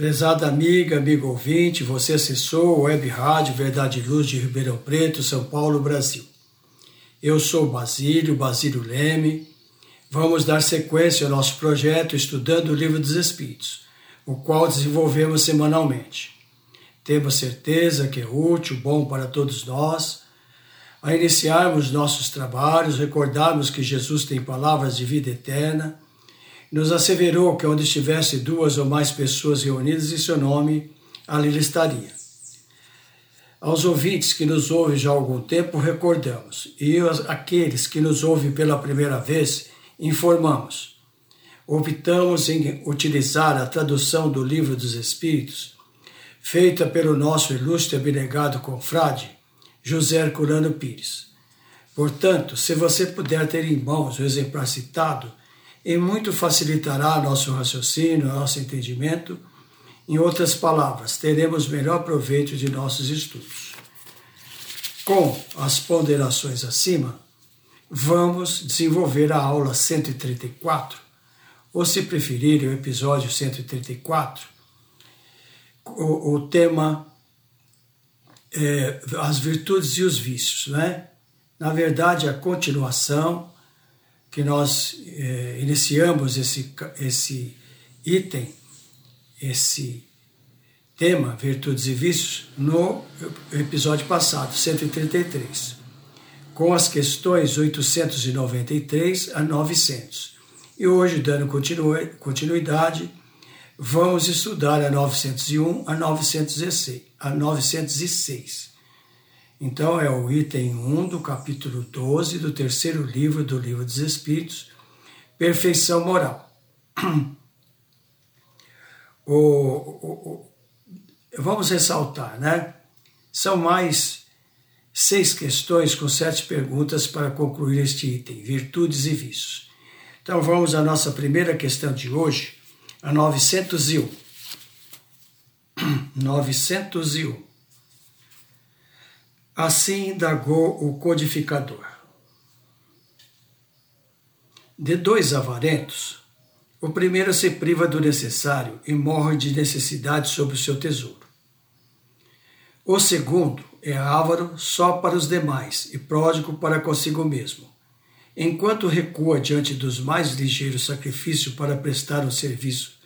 Prezada amiga, amigo ouvinte, você acessou Web Rádio Verdade e Luz de Ribeirão Preto, São Paulo, Brasil. Eu sou Basílio, Basílio Leme. Vamos dar sequência ao nosso projeto estudando o Livro dos Espíritos, o qual desenvolvemos semanalmente. Temos certeza que é útil, bom para todos nós. A iniciarmos nossos trabalhos, recordarmos que Jesus tem palavras de vida eterna nos asseverou que onde estivesse duas ou mais pessoas reunidas em seu nome, ali ele estaria. Aos ouvintes que nos ouvem já há algum tempo, recordamos, e aqueles que nos ouvem pela primeira vez, informamos. Optamos em utilizar a tradução do Livro dos Espíritos, feita pelo nosso ilustre abnegado confrade, José Herculano Pires. Portanto, se você puder ter em mãos o exemplar citado, e muito facilitará nosso raciocínio, nosso entendimento. Em outras palavras, teremos melhor proveito de nossos estudos. Com as ponderações acima, vamos desenvolver a aula 134, ou se preferir, o episódio 134, o, o tema é, as virtudes e os vícios, né? Na verdade, a continuação que nós eh, iniciamos esse, esse item, esse tema, virtudes e vícios, no episódio passado, 133, com as questões 893 a 900. E hoje, dando continuidade, vamos estudar a 901 a 916. A 906. Então, é o item 1 do capítulo 12 do terceiro livro do Livro dos Espíritos, Perfeição Moral. O, o, o, vamos ressaltar, né? São mais seis questões com sete perguntas para concluir este item, virtudes e vícios. Então, vamos à nossa primeira questão de hoje, a 901. 901. Assim indagou o codificador. De dois avarentos, o primeiro se priva do necessário e morre de necessidade sobre o seu tesouro. O segundo é avaro só para os demais e pródigo para consigo mesmo. Enquanto recua diante dos mais ligeiros sacrifícios para prestar um serviço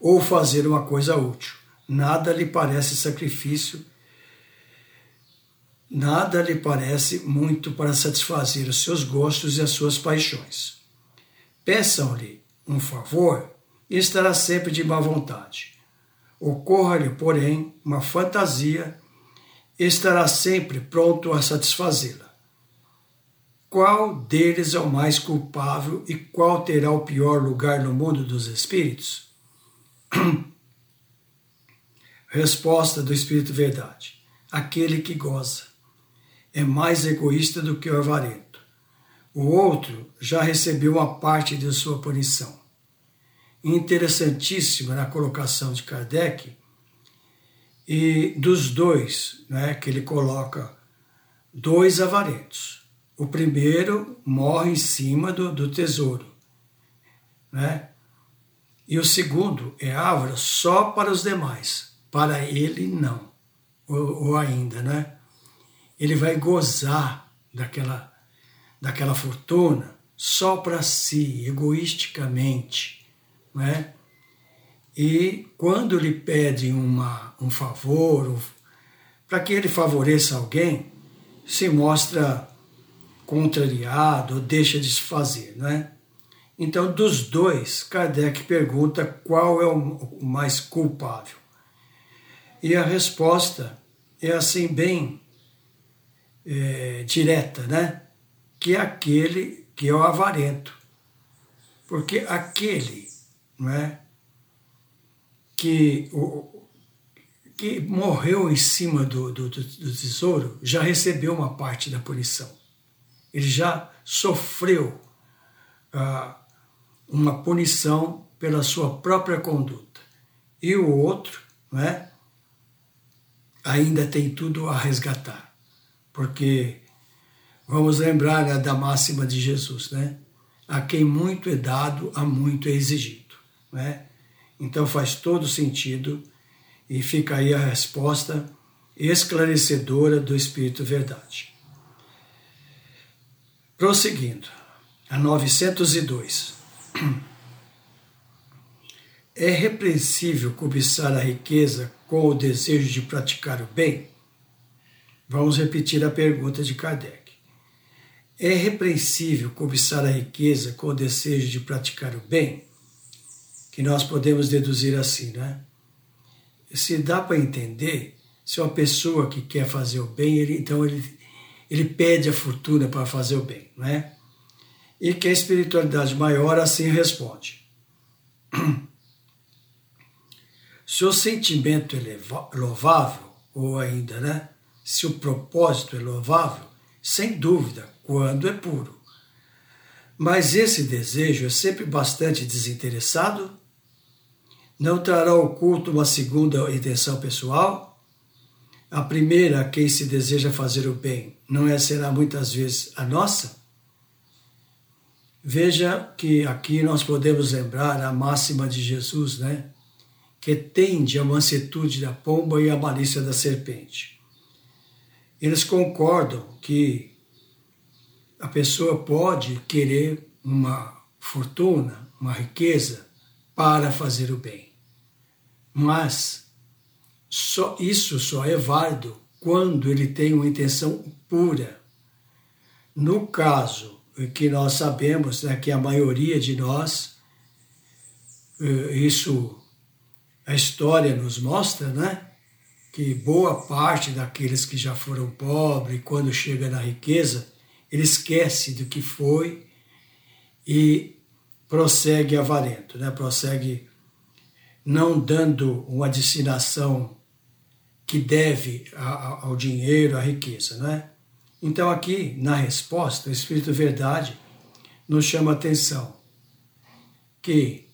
ou fazer uma coisa útil, nada lhe parece sacrifício nada lhe parece muito para satisfazer os seus gostos e as suas paixões. Peçam-lhe um favor e estará sempre de má vontade. Ocorra-lhe, porém, uma fantasia e estará sempre pronto a satisfazê-la. Qual deles é o mais culpável e qual terá o pior lugar no mundo dos espíritos? Resposta do Espírito Verdade: aquele que goza é mais egoísta do que o avarento. O outro já recebeu uma parte de sua punição. Interessantíssima na colocação de Kardec, e dos dois, né, que ele coloca dois avarentos. O primeiro morre em cima do, do tesouro, né? E o segundo é avaro só para os demais, para ele não, ou, ou ainda, né? Ele vai gozar daquela, daquela fortuna só para si, egoisticamente, né? E quando lhe pedem uma, um favor, para que ele favoreça alguém, se mostra contrariado, deixa de se fazer, né? Então, dos dois, Kardec pergunta qual é o mais culpável. E a resposta é assim, bem é, direta, né? Que é aquele que é o avarento. Porque aquele não é, que, o, que morreu em cima do, do, do tesouro já recebeu uma parte da punição. Ele já sofreu ah, uma punição pela sua própria conduta. E o outro, não é? ainda tem tudo a resgatar. Porque vamos lembrar né, da máxima de Jesus, né? A quem muito é dado, a muito é exigido. Né? Então faz todo sentido e fica aí a resposta esclarecedora do Espírito Verdade. Prosseguindo, a 902. É repreensível cobiçar a riqueza com o desejo de praticar o bem? Vamos repetir a pergunta de Kardec. É repreensível cobiçar a riqueza com o desejo de praticar o bem? Que nós podemos deduzir assim, né? Se dá para entender, se uma pessoa que quer fazer o bem, ele, então ele, ele pede a fortuna para fazer o bem, não é? E que a espiritualidade maior assim responde. Se o sentimento é louvável, ou ainda, né? Se o propósito é louvável, sem dúvida, quando é puro. Mas esse desejo é sempre bastante desinteressado? Não trará oculto uma segunda intenção pessoal? A primeira, a quem se deseja fazer o bem, não é será muitas vezes a nossa? Veja que aqui nós podemos lembrar a máxima de Jesus, né? que tende a mansuetude da pomba e a malícia da serpente. Eles concordam que a pessoa pode querer uma fortuna, uma riqueza para fazer o bem. Mas só isso só é válido quando ele tem uma intenção pura. No caso que nós sabemos né, que a maioria de nós, eh, isso a história nos mostra, né? Que boa parte daqueles que já foram pobres, quando chega na riqueza, ele esquece do que foi e prossegue avarento, né? Prossegue não dando uma destinação que deve ao dinheiro, à riqueza, né? Então aqui, na resposta, o Espírito Verdade nos chama a atenção que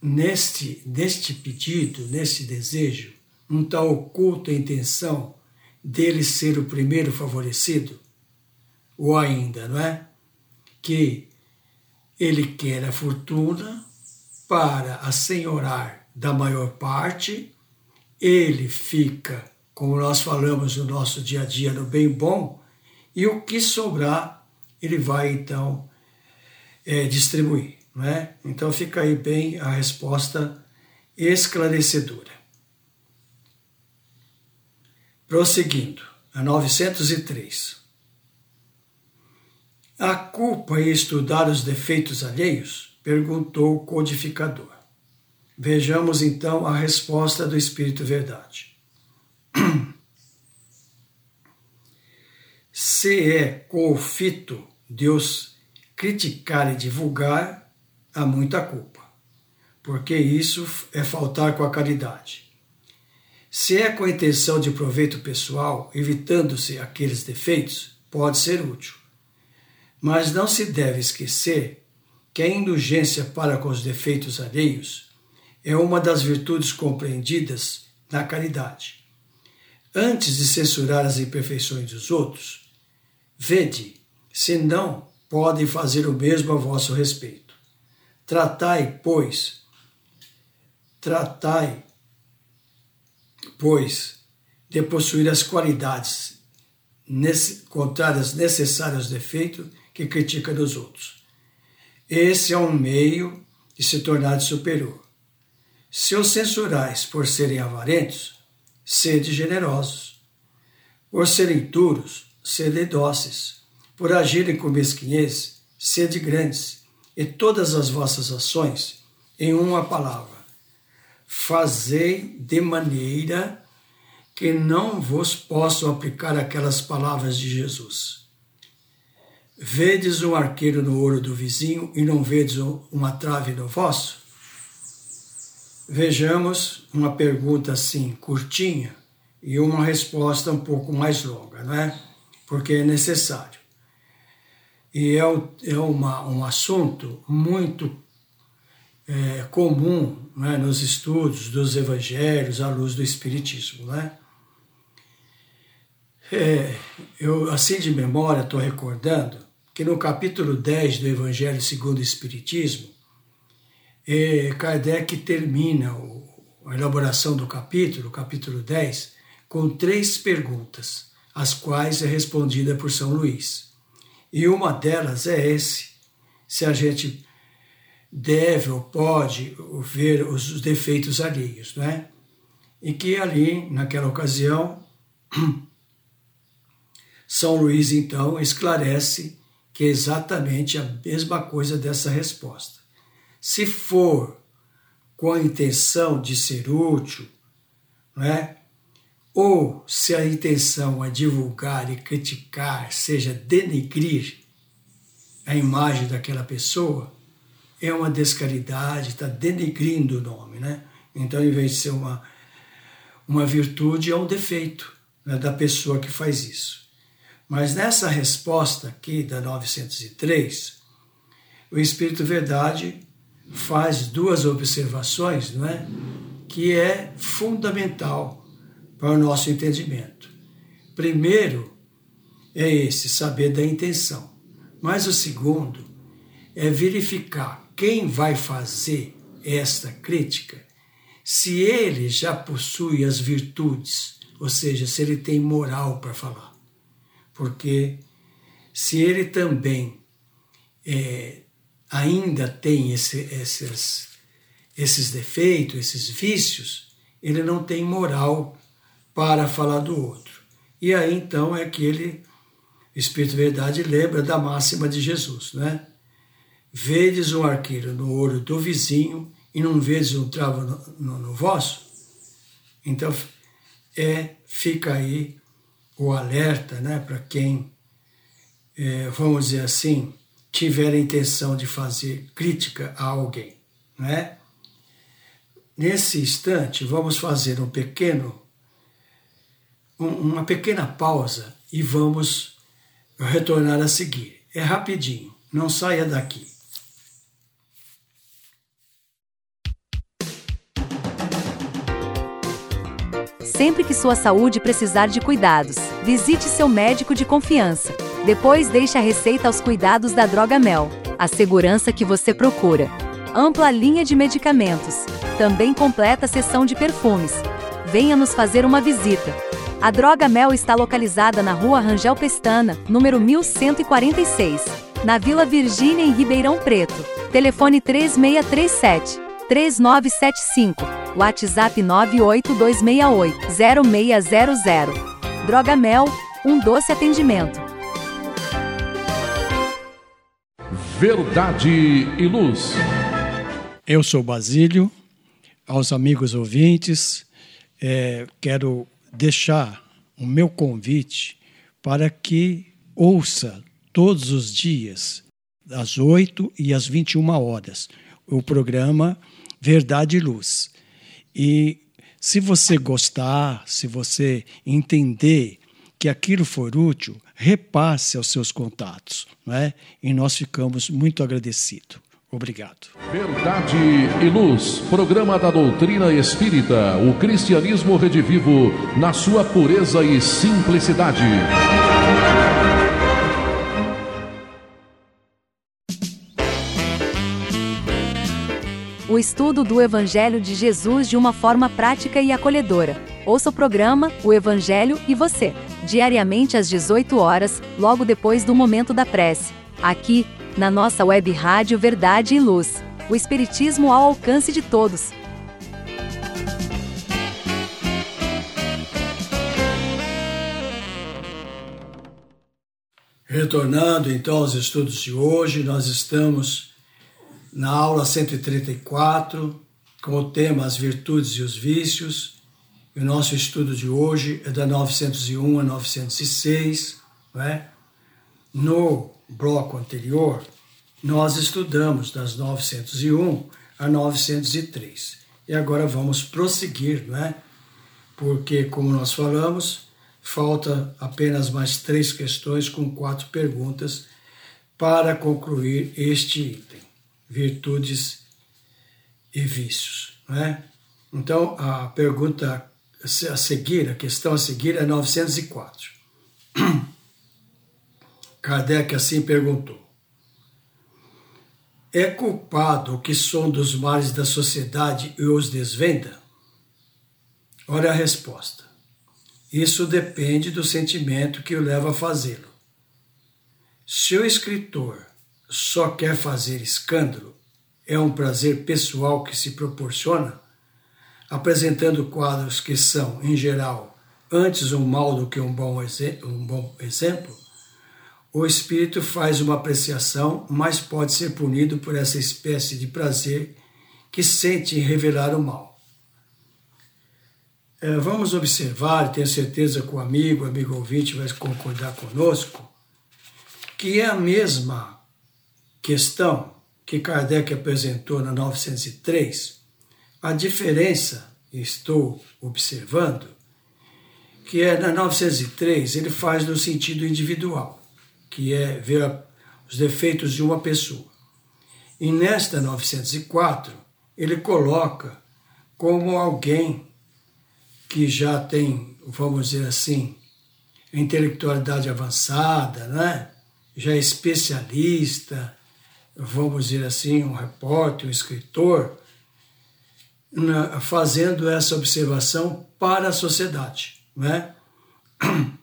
neste, neste pedido, neste desejo, não está oculta a intenção dele ser o primeiro favorecido? Ou ainda, não é? Que ele quer a fortuna para assenhorar da maior parte, ele fica, como nós falamos no nosso dia a dia, no bem bom, e o que sobrar, ele vai então é, distribuir. Né? Então fica aí bem a resposta esclarecedora. Prosseguindo, a 903. A culpa em estudar os defeitos alheios? perguntou o codificador. Vejamos então a resposta do Espírito Verdade. Se é com o fito Deus criticar e divulgar, há muita culpa, porque isso é faltar com a caridade. Se é com a intenção de proveito pessoal, evitando-se aqueles defeitos, pode ser útil. Mas não se deve esquecer que a indulgência para com os defeitos alheios é uma das virtudes compreendidas na caridade. Antes de censurar as imperfeições dos outros, vede se não podem fazer o mesmo a vosso respeito. Tratai, pois, tratai, pois, de possuir as qualidades contrárias necessárias aos defeitos que critica dos outros. Esse é um meio de se tornar superior. Se os censurais por serem avarentos, sede generosos. Por serem duros, sede dóceis. Por agirem com mesquinhez, sede grandes. E todas as vossas ações, em uma palavra, fazei de maneira que não vos possam aplicar aquelas palavras de Jesus. Vedes um arqueiro no ouro do vizinho e não vedes uma trave no vosso? Vejamos uma pergunta assim, curtinha, e uma resposta um pouco mais longa, não é? Porque é necessário. E é, é uma, um assunto muito é, comum é? nos estudos dos evangelhos à luz do Espiritismo, não é? É, eu, assim de memória, estou recordando que no capítulo 10 do Evangelho segundo o Espiritismo, é, Kardec termina o, a elaboração do capítulo, capítulo 10, com três perguntas, as quais é respondida por São Luís. E uma delas é esse, se a gente deve ou pode ver os defeitos alheios, não é? E que ali, naquela ocasião, São Luís, então, esclarece que é exatamente a mesma coisa dessa resposta. Se for com a intenção de ser útil, não é? ou se a intenção é divulgar e criticar, seja denegrir a imagem daquela pessoa, é uma descaridade, está denegrindo o nome. Né? Então, em vez de ser uma, uma virtude, é um defeito né, da pessoa que faz isso. Mas nessa resposta aqui da 903, o Espírito Verdade faz duas observações, não é? Que é fundamental para o nosso entendimento. Primeiro é esse saber da intenção, mas o segundo é verificar quem vai fazer esta crítica, se ele já possui as virtudes, ou seja, se ele tem moral para falar porque se ele também é, ainda tem esse, esses, esses defeitos, esses vícios, ele não tem moral para falar do outro. E aí então é que ele, Espírito Verdade, lembra da máxima de Jesus, né? Vedes um arqueiro no ouro do vizinho e não vedes um travo no, no, no vosso? Então, é, fica aí o alerta né, para quem, é, vamos dizer assim, tiver a intenção de fazer crítica a alguém. Né? Nesse instante, vamos fazer um pequeno, um, uma pequena pausa e vamos retornar a seguir. É rapidinho, não saia daqui. Sempre que sua saúde precisar de cuidados, visite seu médico de confiança. Depois deixe a receita aos cuidados da Droga Mel, a segurança que você procura. Ampla linha de medicamentos. Também completa seção de perfumes. Venha nos fazer uma visita. A Droga Mel está localizada na Rua Rangel Pestana, número 1146, na Vila Virgínia, em Ribeirão Preto. Telefone 3637 3975 WhatsApp 98268-0600. Droga Mel, um doce atendimento. Verdade e Luz. Eu sou Basílio, aos amigos ouvintes, é, quero deixar o meu convite para que ouça todos os dias, às 8 e às 21 horas, o programa Verdade e Luz. E se você gostar, se você entender que aquilo for útil, repasse aos seus contatos, não é? E nós ficamos muito agradecidos. Obrigado. Verdade e Luz, programa da doutrina espírita, o cristianismo redivivo na sua pureza e simplicidade. O estudo do Evangelho de Jesus de uma forma prática e acolhedora. Ouça o programa O Evangelho e Você, diariamente às 18 horas, logo depois do momento da prece. Aqui, na nossa web rádio Verdade e Luz, o Espiritismo ao alcance de todos. Retornando então aos estudos de hoje, nós estamos na aula 134, com o tema As Virtudes e os Vícios. E o nosso estudo de hoje é da 901 a 906. Não é? No bloco anterior, nós estudamos das 901 a 903. E agora vamos prosseguir, não é? Porque, como nós falamos, Falta apenas mais três questões com quatro perguntas para concluir este item: virtudes e vícios. Né? Então, a pergunta a seguir, a questão a seguir é 904. Kardec assim perguntou: É culpado o que som dos males da sociedade e os desvenda? Olha a resposta. Isso depende do sentimento que o leva a fazê-lo. Se o escritor só quer fazer escândalo, é um prazer pessoal que se proporciona, apresentando quadros que são, em geral, antes um mal do que um bom, um bom exemplo, o espírito faz uma apreciação, mas pode ser punido por essa espécie de prazer que sente em revelar o mal. É, vamos observar, tenho certeza que o amigo, amigo ouvinte vai concordar conosco, que é a mesma questão que Kardec apresentou na 903, a diferença, estou observando, que é na 903 ele faz no sentido individual, que é ver os defeitos de uma pessoa. E nesta 904 ele coloca como alguém que já tem, vamos dizer assim, intelectualidade avançada, né? já é especialista, vamos dizer assim, um repórter, um escritor, na, fazendo essa observação para a sociedade. Né?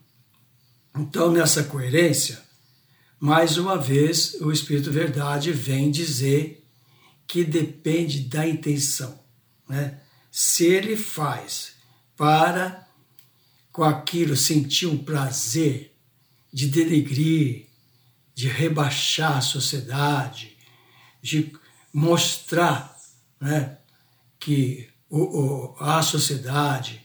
Então, nessa coerência, mais uma vez, o Espírito Verdade vem dizer que depende da intenção. Né? Se ele faz para, com aquilo, sentir um prazer de denegrir, de rebaixar a sociedade, de mostrar né, que o, o, a sociedade,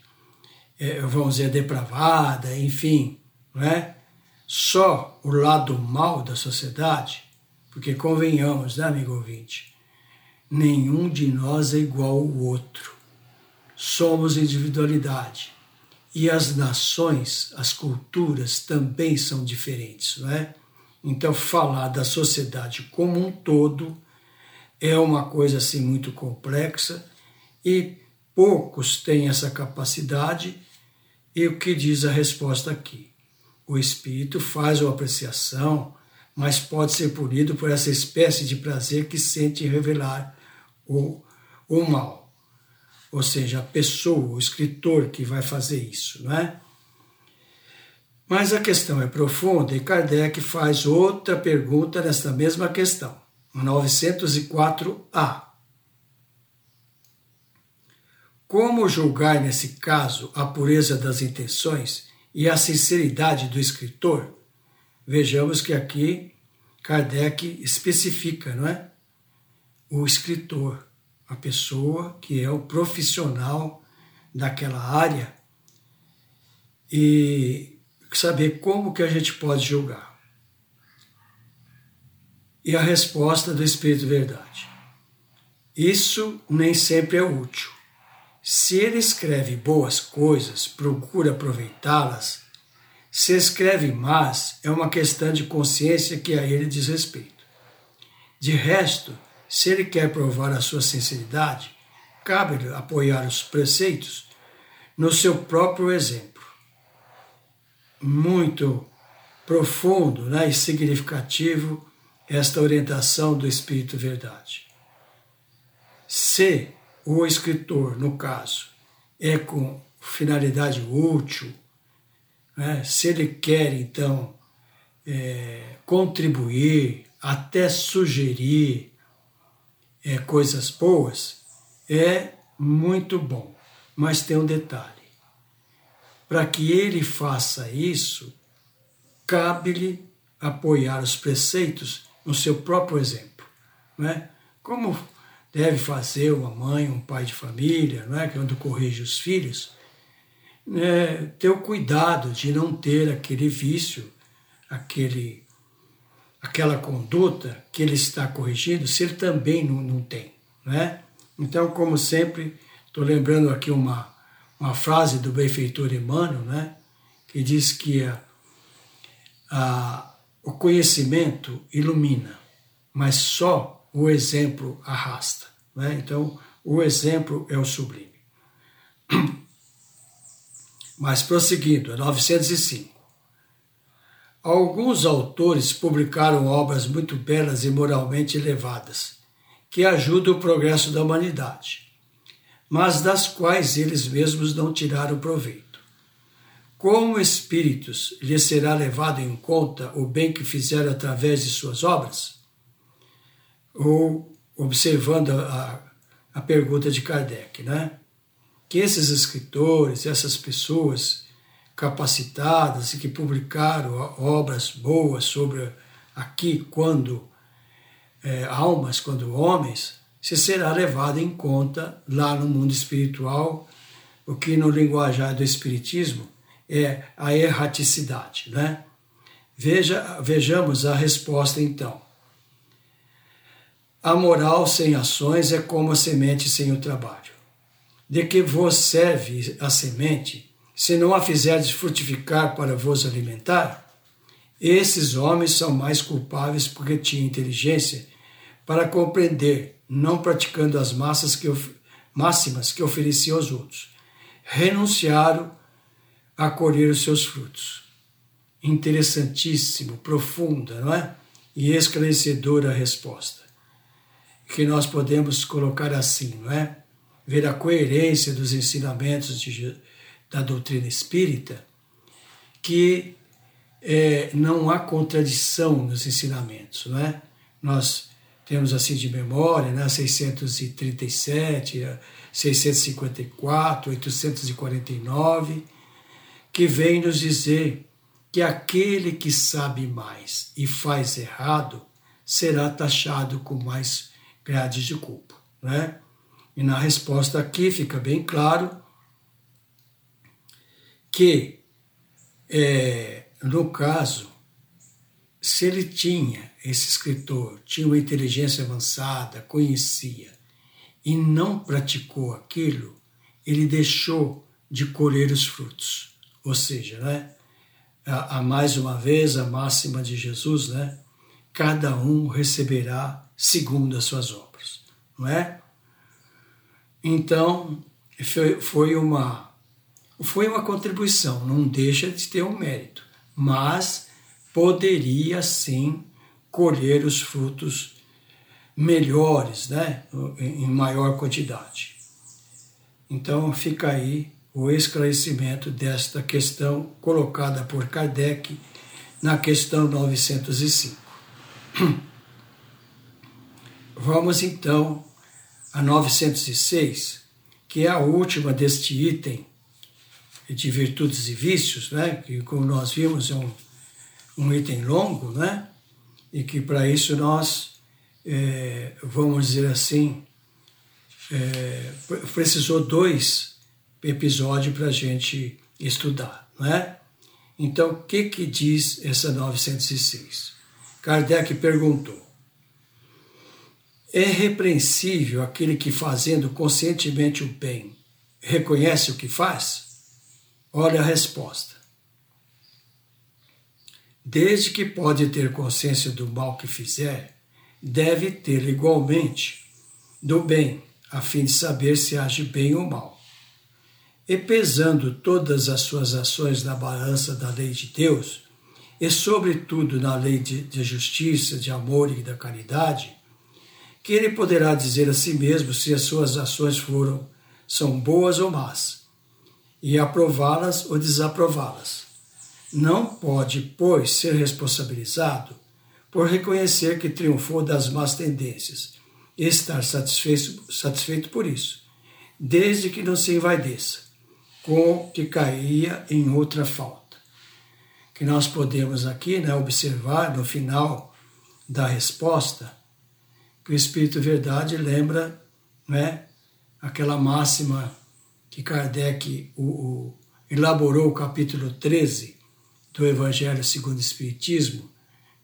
é, vamos dizer, depravada, enfim, não é? só o lado mal da sociedade, porque convenhamos, né, amigo ouvinte, nenhum de nós é igual ao outro somos individualidade. E as nações, as culturas também são diferentes, não é? Então, falar da sociedade como um todo é uma coisa assim muito complexa e poucos têm essa capacidade. E o que diz a resposta aqui? O espírito faz uma apreciação, mas pode ser punido por essa espécie de prazer que sente revelar o, o mal ou seja, a pessoa, o escritor que vai fazer isso, não é? Mas a questão é profunda e Kardec faz outra pergunta nesta mesma questão, 904A. Como julgar nesse caso a pureza das intenções e a sinceridade do escritor? Vejamos que aqui Kardec especifica, não é? O escritor a pessoa que é o profissional daquela área e saber como que a gente pode julgar. E a resposta do Espírito Verdade. Isso nem sempre é útil. Se ele escreve boas coisas, procura aproveitá-las. Se escreve más, é uma questão de consciência que a ele diz respeito. De resto, se ele quer provar a sua sinceridade, cabe-lhe apoiar os preceitos no seu próprio exemplo. Muito profundo né, e significativo esta orientação do Espírito Verdade. Se o escritor, no caso, é com finalidade útil, né, se ele quer então é, contribuir, até sugerir é, coisas boas, é muito bom. Mas tem um detalhe: para que ele faça isso, cabe-lhe apoiar os preceitos no seu próprio exemplo. Né? Como deve fazer uma mãe, um pai de família, né? quando corrige os filhos, né? ter o cuidado de não ter aquele vício, aquele, aquela conduta que ele está corrigindo, se ele também não, não tem. Né? Então, como sempre, estou lembrando aqui uma, uma frase do benfeitor Emmanuel, né? que diz que a, a, o conhecimento ilumina, mas só o exemplo arrasta. Né? Então, o exemplo é o sublime. Mas prosseguindo, 905. Alguns autores publicaram obras muito belas e moralmente elevadas, que ajudam o progresso da humanidade, mas das quais eles mesmos não tiraram proveito. Como espíritos lhes será levado em conta o bem que fizeram através de suas obras? Ou, observando a, a pergunta de Kardec, né? que esses escritores, essas pessoas capacitadas e que publicaram obras boas sobre aqui, quando é, almas, quando homens, se será levado em conta lá no mundo espiritual, o que no linguajar do Espiritismo é a erraticidade. Né? Veja, vejamos a resposta então. A moral sem ações é como a semente sem o trabalho de que vos serve a semente, se não a fizerdes frutificar para vos alimentar? Esses homens são mais culpáveis porque tinham inteligência para compreender, não praticando as massas que máximas que ofereciam aos outros. Renunciaram a colher os seus frutos. Interessantíssimo, profunda, não é? E esclarecedora a resposta. Que nós podemos colocar assim, não é? ver a coerência dos ensinamentos de, da doutrina espírita, que é, não há contradição nos ensinamentos, não é? Nós temos assim de memória, né, 637, 654, 849, que vem nos dizer que aquele que sabe mais e faz errado será taxado com mais grades de culpa, né? E na resposta aqui fica bem claro que, é, no caso, se ele tinha, esse escritor, tinha uma inteligência avançada, conhecia, e não praticou aquilo, ele deixou de colher os frutos. Ou seja, né, a, a mais uma vez a máxima de Jesus, né, cada um receberá segundo as suas obras, não é? Então, foi uma, foi uma contribuição, não deixa de ter um mérito, mas poderia sim colher os frutos melhores, né, em maior quantidade. Então fica aí o esclarecimento desta questão colocada por Kardec na questão 905. Vamos então a 906, que é a última deste item de virtudes e vícios, né? que, como nós vimos, é um, um item longo, né? E que para isso nós, é, vamos dizer assim, é, precisou dois episódios para a gente estudar. Né? Então, o que, que diz essa 906? Kardec perguntou: é repreensível aquele que, fazendo conscientemente o bem, reconhece o que faz? Olha a resposta. Desde que pode ter consciência do mal que fizer, deve ter igualmente do bem, a fim de saber se age bem ou mal. E pesando todas as suas ações na balança da lei de Deus, e sobretudo na lei de, de justiça, de amor e da caridade, que ele poderá dizer a si mesmo se as suas ações foram são boas ou más, e aprová-las ou desaprová-las. Não pode, pois, ser responsabilizado por reconhecer que triunfou das más tendências e estar satisfeito, satisfeito por isso, desde que não se envaideça com que caía em outra falta. Que nós podemos aqui né, observar no final da resposta que o Espírito Verdade lembra né, aquela máxima que Kardec o, o, elaborou o capítulo 13 do Evangelho segundo o Espiritismo,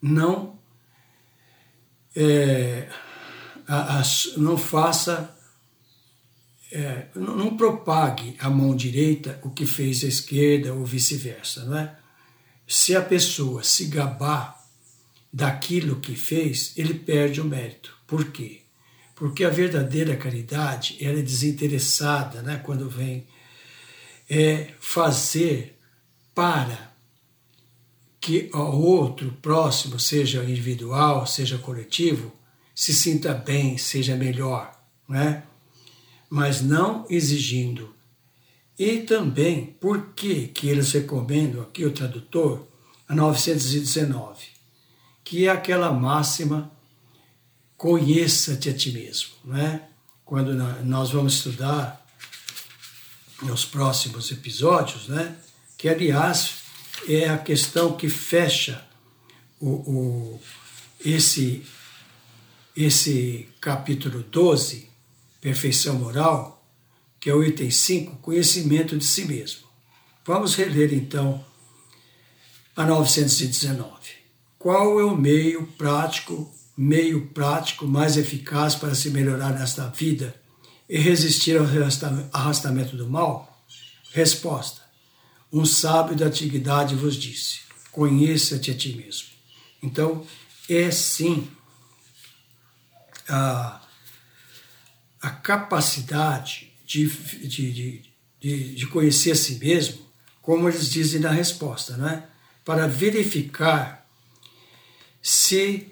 não, é, a, a, não faça é, não, não, propague a mão direita o que fez a esquerda ou vice-versa, não é? Se a pessoa se gabar daquilo que fez, ele perde o mérito. Por quê? Porque a verdadeira caridade ela é desinteressada, né? Quando vem é fazer para que o outro próximo, seja individual, seja coletivo, se sinta bem, seja melhor, né? mas não exigindo. E também, por que, que eles recomendam, aqui o tradutor, a 919, que é aquela máxima, conheça-te a ti mesmo. Né? Quando nós vamos estudar nos próximos episódios, né? que aliás é a questão que fecha o, o, esse, esse capítulo 12, perfeição moral, que é o item 5, conhecimento de si mesmo. Vamos reler então a 919. Qual é o meio prático, meio prático mais eficaz para se melhorar nesta vida e resistir ao arrastamento do mal? Resposta: Um sábio da antiguidade vos disse: Conheça-te a ti mesmo. Então, é sim a a capacidade de, de, de, de, conhecer a si mesmo, como eles dizem na resposta, né? para verificar se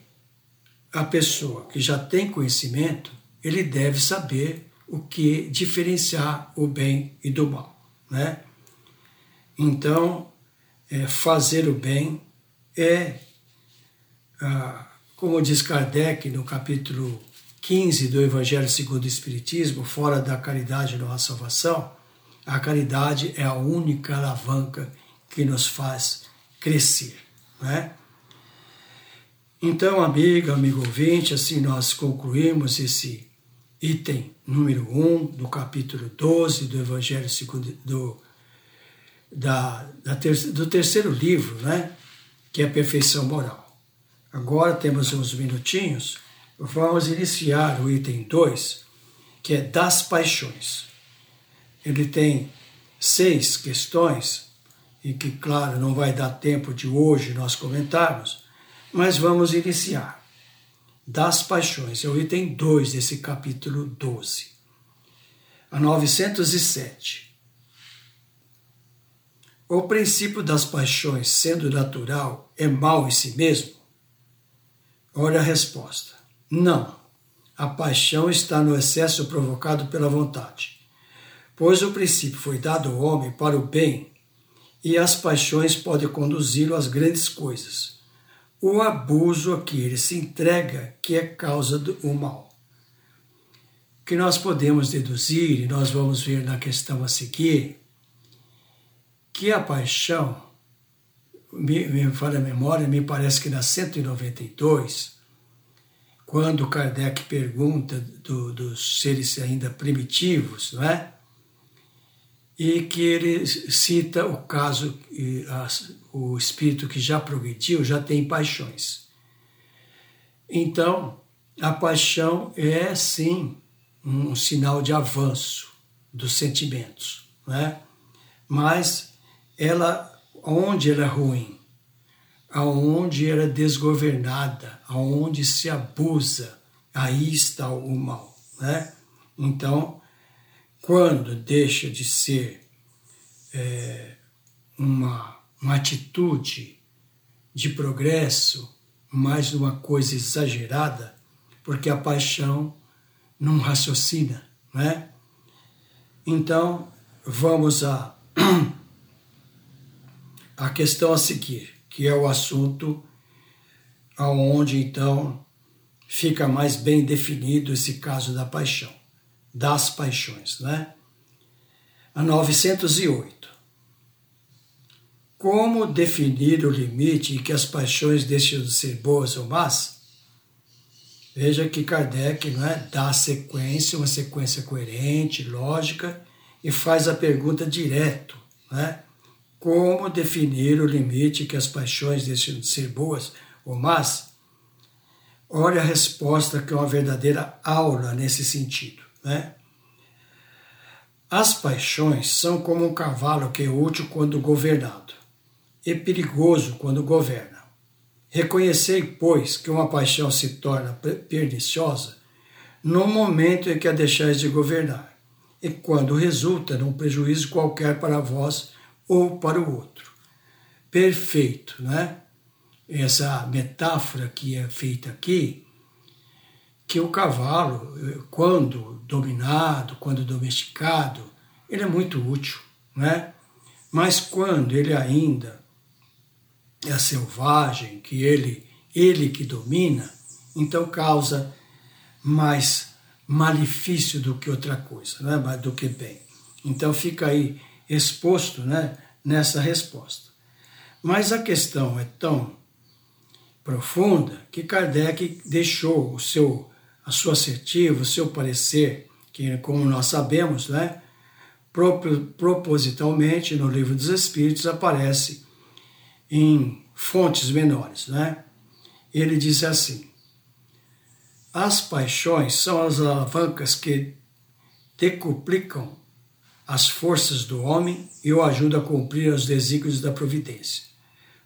a pessoa que já tem conhecimento, ele deve saber o que diferenciar o bem e do mal. Né? Então, é, fazer o bem é, ah, como diz Kardec no capítulo 15 do Evangelho segundo o Espiritismo, fora da caridade não há salvação, a caridade é a única alavanca que nos faz crescer. Né? Então, amiga, amigo ouvinte, assim nós concluímos esse item número 1 do capítulo 12 do Evangelho segundo do, da, da ter, do terceiro livro, né? que é a perfeição moral. Agora temos uns minutinhos vamos iniciar o item 2, que é das paixões. Ele tem seis questões, e que, claro, não vai dar tempo de hoje nós comentarmos, mas vamos iniciar. Das paixões, é o item 2 desse capítulo 12. A 907. O princípio das paixões, sendo natural, é mal em si mesmo? Olha a resposta. Não. A paixão está no excesso provocado pela vontade. Pois o princípio foi dado ao homem para o bem, e as paixões podem conduzi-lo às grandes coisas. O abuso a que ele se entrega que é causa do mal. O que nós podemos deduzir, e nós vamos ver na questão a seguir, que a paixão, me, me fala a memória, me parece que na 192, quando Kardec pergunta do, dos seres ainda primitivos, não é? E que ele cita o caso, o espírito que já progrediu já tem paixões. Então, a paixão é sim um sinal de avanço dos sentimentos, não é? Mas ela, onde ela é ruim? aonde era desgovernada, aonde se abusa, aí está o mal. Né? Então, quando deixa de ser é, uma, uma atitude de progresso, mais uma coisa exagerada, porque a paixão não raciocina, né? Então, vamos a a questão a seguir, que é o assunto aonde então fica mais bem definido esse caso da paixão, das paixões, né? A 908. Como definir o limite em que as paixões deixam de ser boas ou más? Veja que Kardec né, dá sequência, uma sequência coerente, lógica, e faz a pergunta direto, né? Como definir o limite que as paixões deixam de ser boas ou más? Olha a resposta que é uma verdadeira aula nesse sentido, né? As paixões são como um cavalo que é útil quando governado e perigoso quando governa Reconhecei, pois, que uma paixão se torna perniciosa no momento em que a deixais de governar, e quando resulta num prejuízo qualquer para vós ou para o outro. Perfeito, né? Essa metáfora que é feita aqui, que o cavalo, quando dominado, quando domesticado, ele é muito útil, né? Mas quando ele ainda é selvagem, que ele, ele que domina, então causa mais malefício do que outra coisa, né? do que bem. Então fica aí exposto né? nessa resposta. Mas a questão é tão profunda que Kardec deixou o seu, a sua assertiva, o seu parecer, que como nós sabemos, né? propositalmente no livro dos Espíritos aparece em fontes menores, né? Ele diz assim: as paixões são as alavancas que decuplicam as forças do homem e o ajudam a cumprir os desígnios da providência.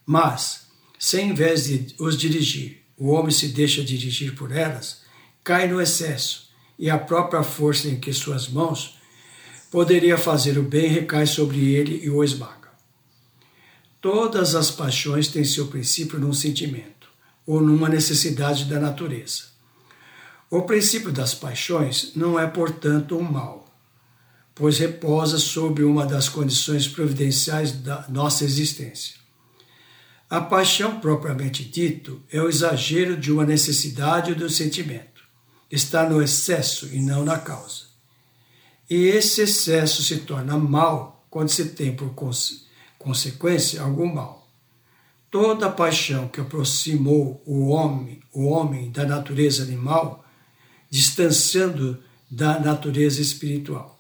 Mas, se em vez de os dirigir, o homem se deixa dirigir por elas, cai no excesso e a própria força em que suas mãos poderia fazer o bem recai sobre ele e o esmaga. Todas as paixões têm seu princípio num sentimento ou numa necessidade da natureza. O princípio das paixões não é, portanto, um mal, pois reposa sobre uma das condições providenciais da nossa existência. A paixão propriamente dito é o exagero de uma necessidade ou de um sentimento. Está no excesso e não na causa. E esse excesso se torna mal quando se tem por consequência consequência, algum mal. Toda paixão que aproximou o homem, o homem da natureza animal, distanciando da natureza espiritual.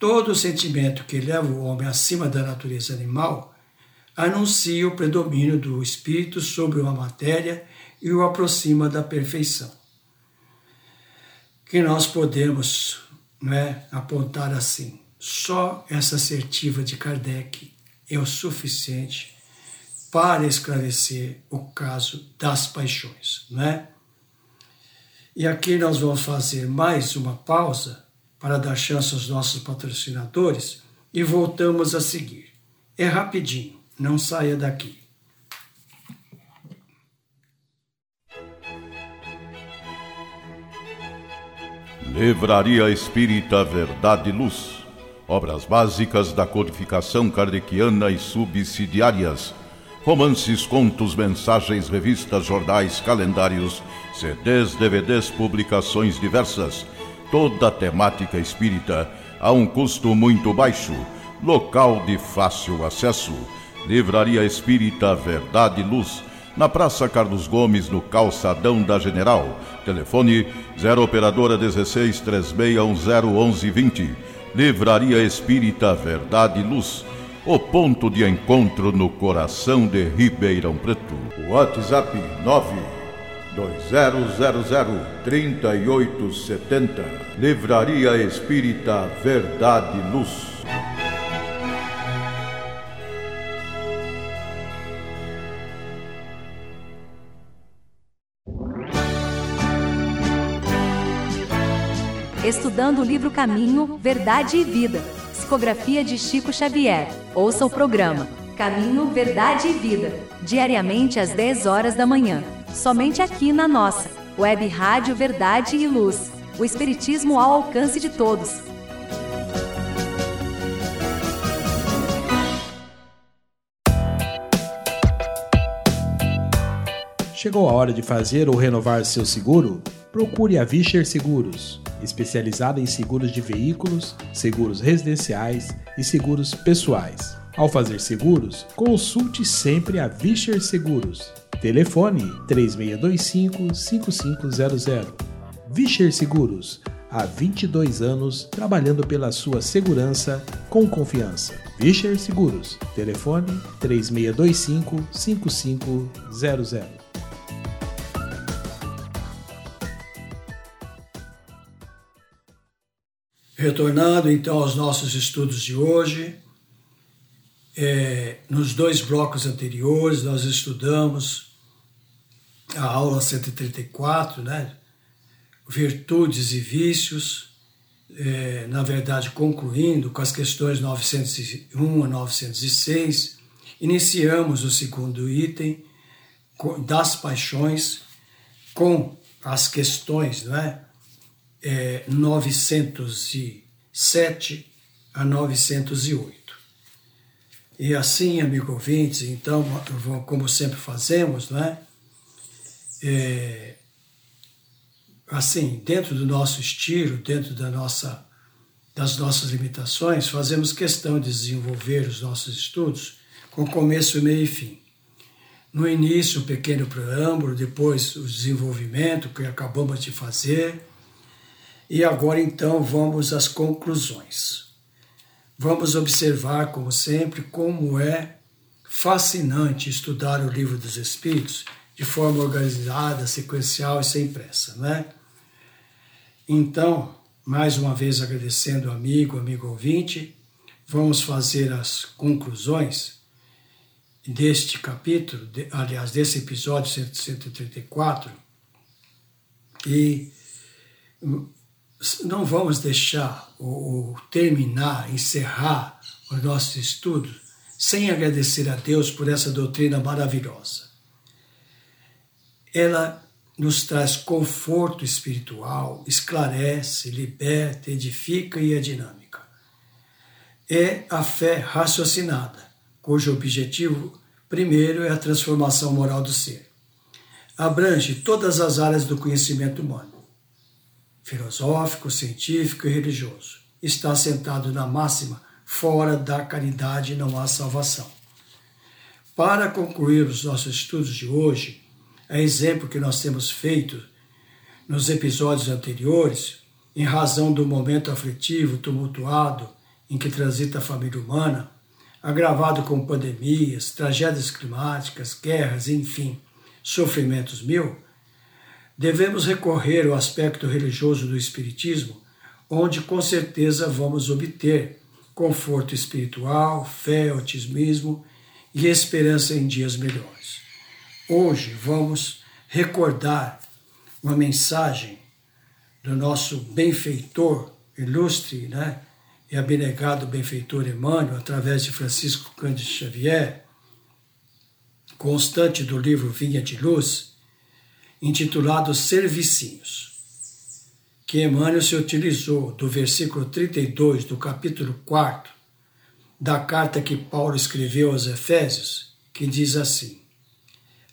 Todo sentimento que leva o homem acima da natureza animal anuncia o predomínio do espírito sobre uma matéria e o aproxima da perfeição. Que nós podemos né, apontar assim. Só essa assertiva de Kardec é o suficiente para esclarecer o caso das paixões, não é? E aqui nós vamos fazer mais uma pausa para dar chance aos nossos patrocinadores e voltamos a seguir. É rapidinho, não saia daqui. Livraria Espírita Verdade e Luz obras básicas da codificação kardeciana e subsidiárias, romances, contos, mensagens, revistas, jornais, calendários, CDs, DVDs, publicações diversas, toda a temática espírita a um custo muito baixo, local de fácil acesso. Livraria Espírita Verdade e Luz, na Praça Carlos Gomes, no Calçadão da General. Telefone 0 Operadora 16 3610 1120 Livraria Espírita Verdade e Luz, o ponto de encontro no coração de Ribeirão Preto. WhatsApp 920003870. Livraria Espírita Verdade e Luz. estudando o livro Caminho, Verdade e Vida, psicografia de Chico Xavier. Ouça o programa Caminho, Verdade e Vida, diariamente às 10 horas da manhã, Somente aqui na nossa web rádio Verdade e Luz. O Espiritismo ao alcance de todos. Chegou a hora de fazer ou renovar seu seguro? Procure a Vischer Seguros, especializada em seguros de veículos, seguros residenciais e seguros pessoais. Ao fazer seguros, consulte sempre a Vischer Seguros Telefone 3625 5500. Vischer Seguros há 22 anos trabalhando pela sua segurança com confiança. Vischer Seguros. Telefone 3625 5500. Retornando então aos nossos estudos de hoje, é, nos dois blocos anteriores nós estudamos a aula 134, né? virtudes e vícios, é, na verdade, concluindo com as questões 901 a 906, iniciamos o segundo item das paixões com as questões não é? É, 907 a 908. E assim, amigo ouvintes, então, como sempre fazemos, não é? É assim, dentro do nosso estilo, dentro da nossa, das nossas limitações, fazemos questão de desenvolver os nossos estudos com começo, meio e fim. No início, um pequeno preâmbulo, depois o desenvolvimento que acabamos de fazer, e agora então vamos às conclusões. Vamos observar, como sempre, como é fascinante estudar o livro dos Espíritos de forma organizada, sequencial e sem pressa, né? Então, mais uma vez agradecendo amigo, amigo ouvinte, vamos fazer as conclusões deste capítulo, de, aliás, desse episódio 134, e não vamos deixar o, o terminar, encerrar o nosso estudo sem agradecer a Deus por essa doutrina maravilhosa. Ela nos traz conforto espiritual, esclarece, liberta, edifica e é dinâmica. É a fé raciocinada, cujo objetivo primeiro é a transformação moral do ser. Abrange todas as áreas do conhecimento humano, filosófico, científico e religioso. Está sentado na máxima: fora da caridade não há salvação. Para concluir os nossos estudos de hoje, a exemplo que nós temos feito nos episódios anteriores, em razão do momento aflitivo, tumultuado em que transita a família humana, agravado com pandemias, tragédias climáticas, guerras, enfim, sofrimentos mil, devemos recorrer ao aspecto religioso do Espiritismo, onde com certeza vamos obter conforto espiritual, fé, otimismo e esperança em dias melhores. Hoje vamos recordar uma mensagem do nosso benfeitor ilustre, né? E abnegado benfeitor Emmanuel, através de Francisco Cândido Xavier, constante do livro Vinha de Luz, intitulado Servicinhos, que Emmanuel se utilizou do versículo 32 do capítulo 4 da carta que Paulo escreveu aos Efésios, que diz assim: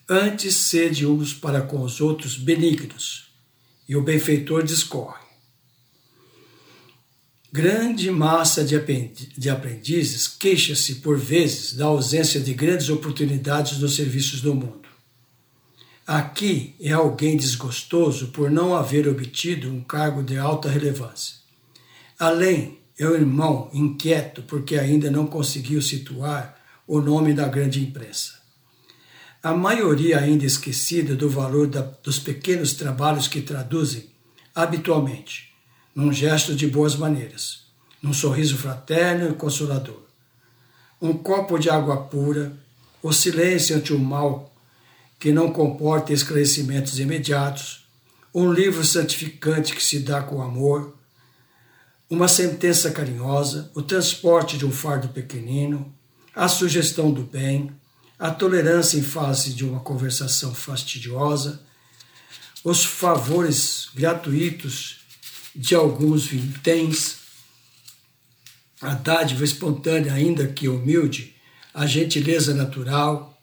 Antes sede uns para com os outros benignos. E o benfeitor discorre. Grande massa de aprendizes queixa-se por vezes da ausência de grandes oportunidades nos serviços do mundo. Aqui é alguém desgostoso por não haver obtido um cargo de alta relevância. Além, é o irmão inquieto porque ainda não conseguiu situar o nome da grande imprensa a maioria ainda esquecida do valor da, dos pequenos trabalhos que traduzem, habitualmente, num gesto de boas maneiras, num sorriso fraterno e consolador. Um copo de água pura, o silêncio ante o mal que não comporta esclarecimentos imediatos, um livro santificante que se dá com amor, uma sentença carinhosa, o transporte de um fardo pequenino, a sugestão do bem, a tolerância em face de uma conversação fastidiosa, os favores gratuitos de alguns vinténs, a dádiva espontânea, ainda que humilde, a gentileza natural,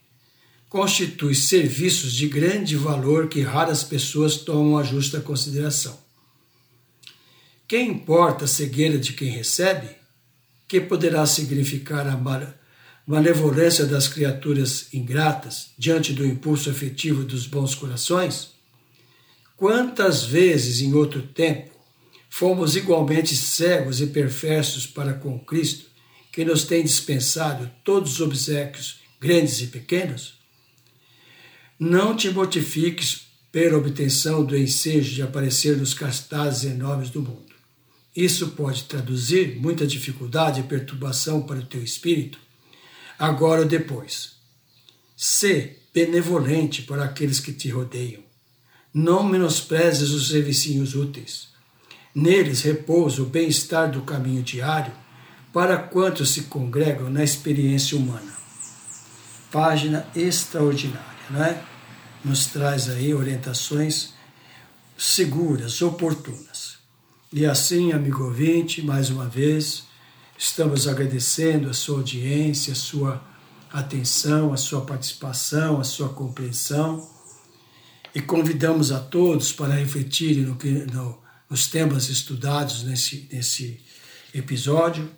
constitui serviços de grande valor que raras pessoas tomam a justa consideração. Quem importa a cegueira de quem recebe? Que poderá significar a malevolência das criaturas ingratas diante do impulso afetivo dos bons corações? Quantas vezes em outro tempo fomos igualmente cegos e perversos para com Cristo, que nos tem dispensado todos os obsequios, grandes e pequenos? Não te mortifiques pela obtenção do ensejo de aparecer nos cartazes enormes do mundo. Isso pode traduzir muita dificuldade e perturbação para o teu espírito, agora ou depois. Sê benevolente para aqueles que te rodeiam. Não menosprezes os servicinhos úteis. Neles repousa o bem-estar do caminho diário para quantos se congregam na experiência humana. Página extraordinária não é? nos traz aí orientações seguras, oportunas. E assim, amigo ouvinte, mais uma vez, estamos agradecendo a sua audiência, a sua atenção, a sua participação, a sua compreensão e convidamos a todos para refletirem no, no, nos temas estudados nesse, nesse episódio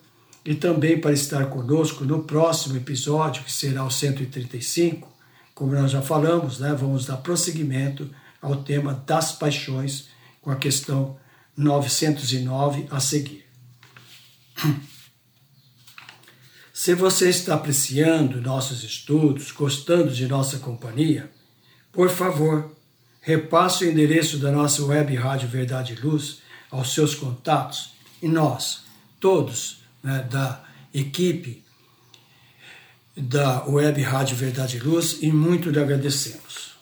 e também para estar conosco no próximo episódio, que será o 135, como nós já falamos, né, vamos dar prosseguimento ao tema das paixões, com a questão 909 a seguir. Se você está apreciando nossos estudos, gostando de nossa companhia, por favor, repasse o endereço da nossa web Rádio Verdade e Luz aos seus contatos e nós, todos né, da equipe da Web Rádio Verdade e Luz e muito lhe agradecemos.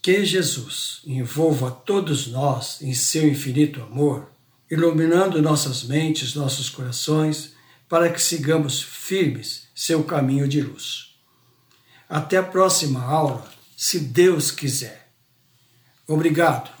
Que Jesus envolva todos nós em seu infinito amor, iluminando nossas mentes, nossos corações, para que sigamos firmes seu caminho de luz. Até a próxima aula, se Deus quiser. Obrigado.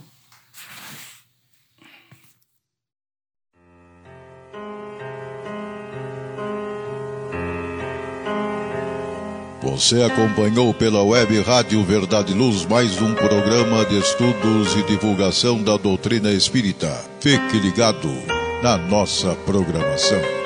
Você acompanhou pela web Rádio Verdade Luz mais um programa de estudos e divulgação da doutrina espírita. Fique ligado na nossa programação.